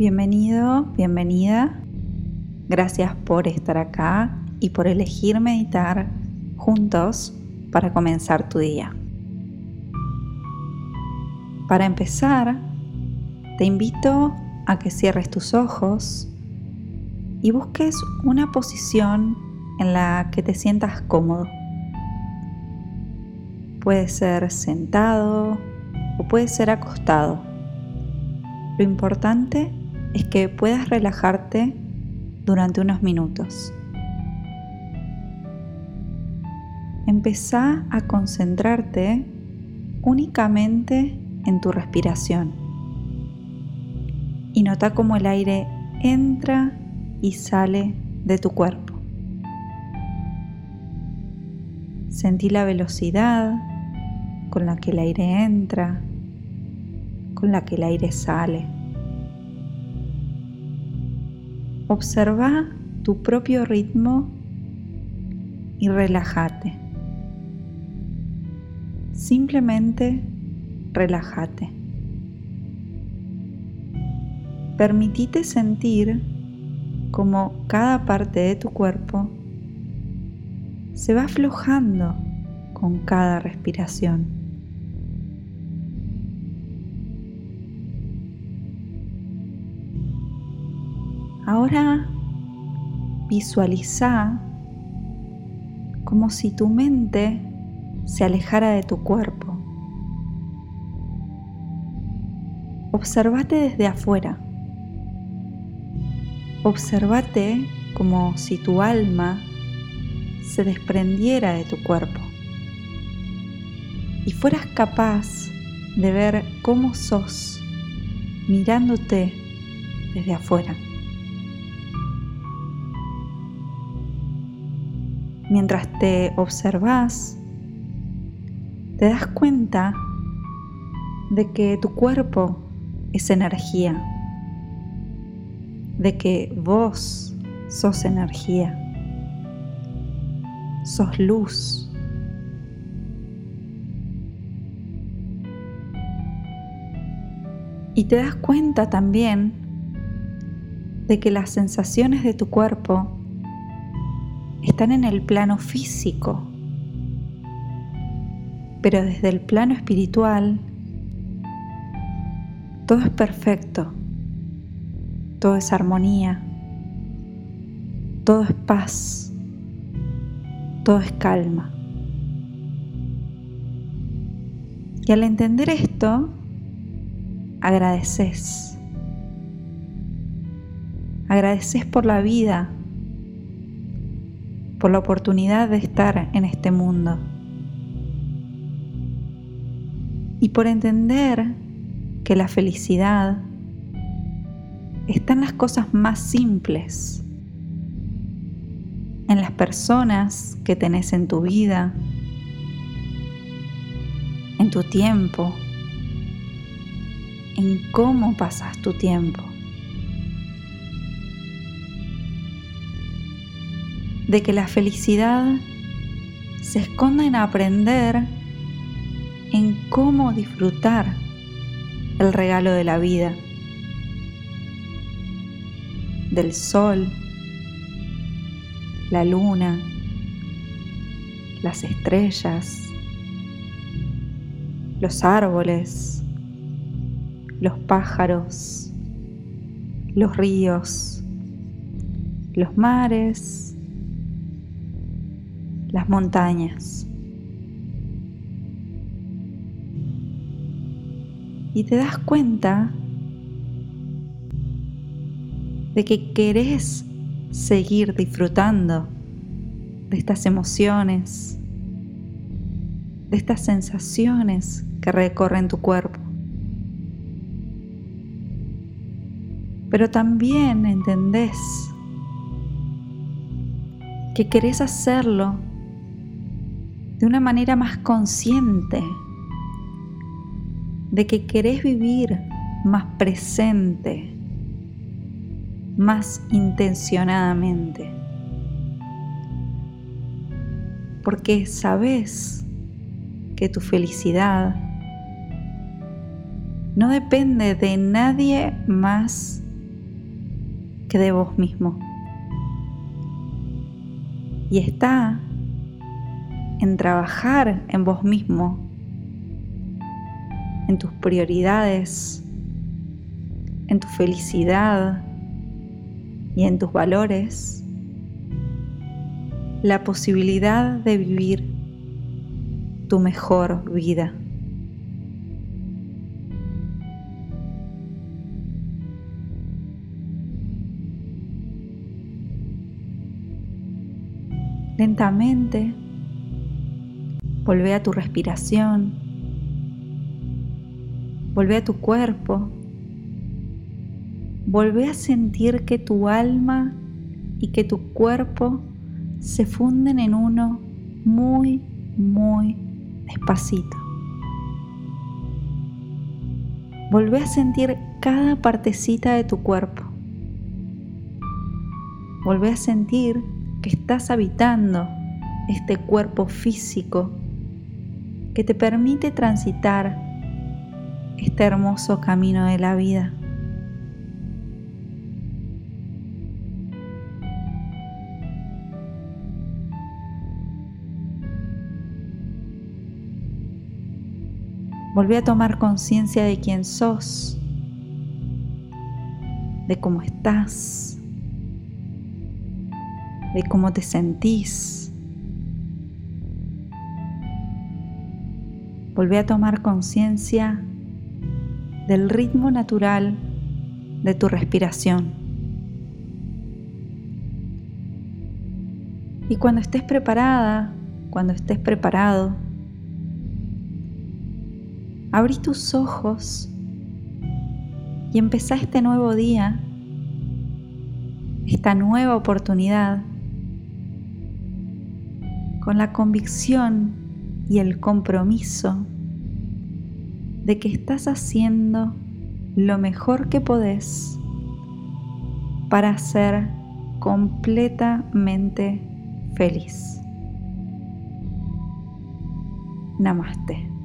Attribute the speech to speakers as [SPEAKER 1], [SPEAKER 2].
[SPEAKER 1] Bienvenido, bienvenida. Gracias por estar acá y por elegir meditar juntos para comenzar tu día. Para empezar, te invito a que cierres tus ojos y busques una posición en la que te sientas cómodo. Puede ser sentado o puede ser acostado. Lo importante es que puedas relajarte durante unos minutos. Empezá a concentrarte únicamente en tu respiración y nota cómo el aire entra y sale de tu cuerpo. Sentí la velocidad con la que el aire entra, con la que el aire sale. Observa tu propio ritmo y relájate. Simplemente relájate. Permitite sentir como cada parte de tu cuerpo se va aflojando con cada respiración. Ahora visualiza como si tu mente se alejara de tu cuerpo. Observate desde afuera. Observate como si tu alma se desprendiera de tu cuerpo y fueras capaz de ver cómo sos mirándote desde afuera. Mientras te observas, te das cuenta de que tu cuerpo es energía, de que vos sos energía, sos luz. Y te das cuenta también de que las sensaciones de tu cuerpo están en el plano físico, pero desde el plano espiritual todo es perfecto, todo es armonía, todo es paz, todo es calma. Y al entender esto, agradeces. Agradeces por la vida por la oportunidad de estar en este mundo y por entender que la felicidad está en las cosas más simples, en las personas que tenés en tu vida, en tu tiempo, en cómo pasas tu tiempo. De que la felicidad se esconde en aprender en cómo disfrutar el regalo de la vida, del sol, la luna, las estrellas, los árboles, los pájaros, los ríos, los mares, las montañas. Y te das cuenta de que querés seguir disfrutando de estas emociones, de estas sensaciones que recorren tu cuerpo. Pero también entendés que querés hacerlo de una manera más consciente, de que querés vivir más presente, más intencionadamente. Porque sabes que tu felicidad no depende de nadie más que de vos mismo. Y está en trabajar en vos mismo, en tus prioridades, en tu felicidad y en tus valores, la posibilidad de vivir tu mejor vida. Lentamente, volvé a tu respiración, volvé a tu cuerpo, volvé a sentir que tu alma y que tu cuerpo se funden en uno muy, muy despacito. Volvé a sentir cada partecita de tu cuerpo. Volvé a sentir que estás habitando este cuerpo físico que te permite transitar este hermoso camino de la vida. Volví a tomar conciencia de quién sos, de cómo estás, de cómo te sentís. Volví a tomar conciencia del ritmo natural de tu respiración. Y cuando estés preparada, cuando estés preparado, abrí tus ojos y empezá este nuevo día, esta nueva oportunidad con la convicción y el compromiso de que estás haciendo lo mejor que podés para ser completamente feliz. Namaste.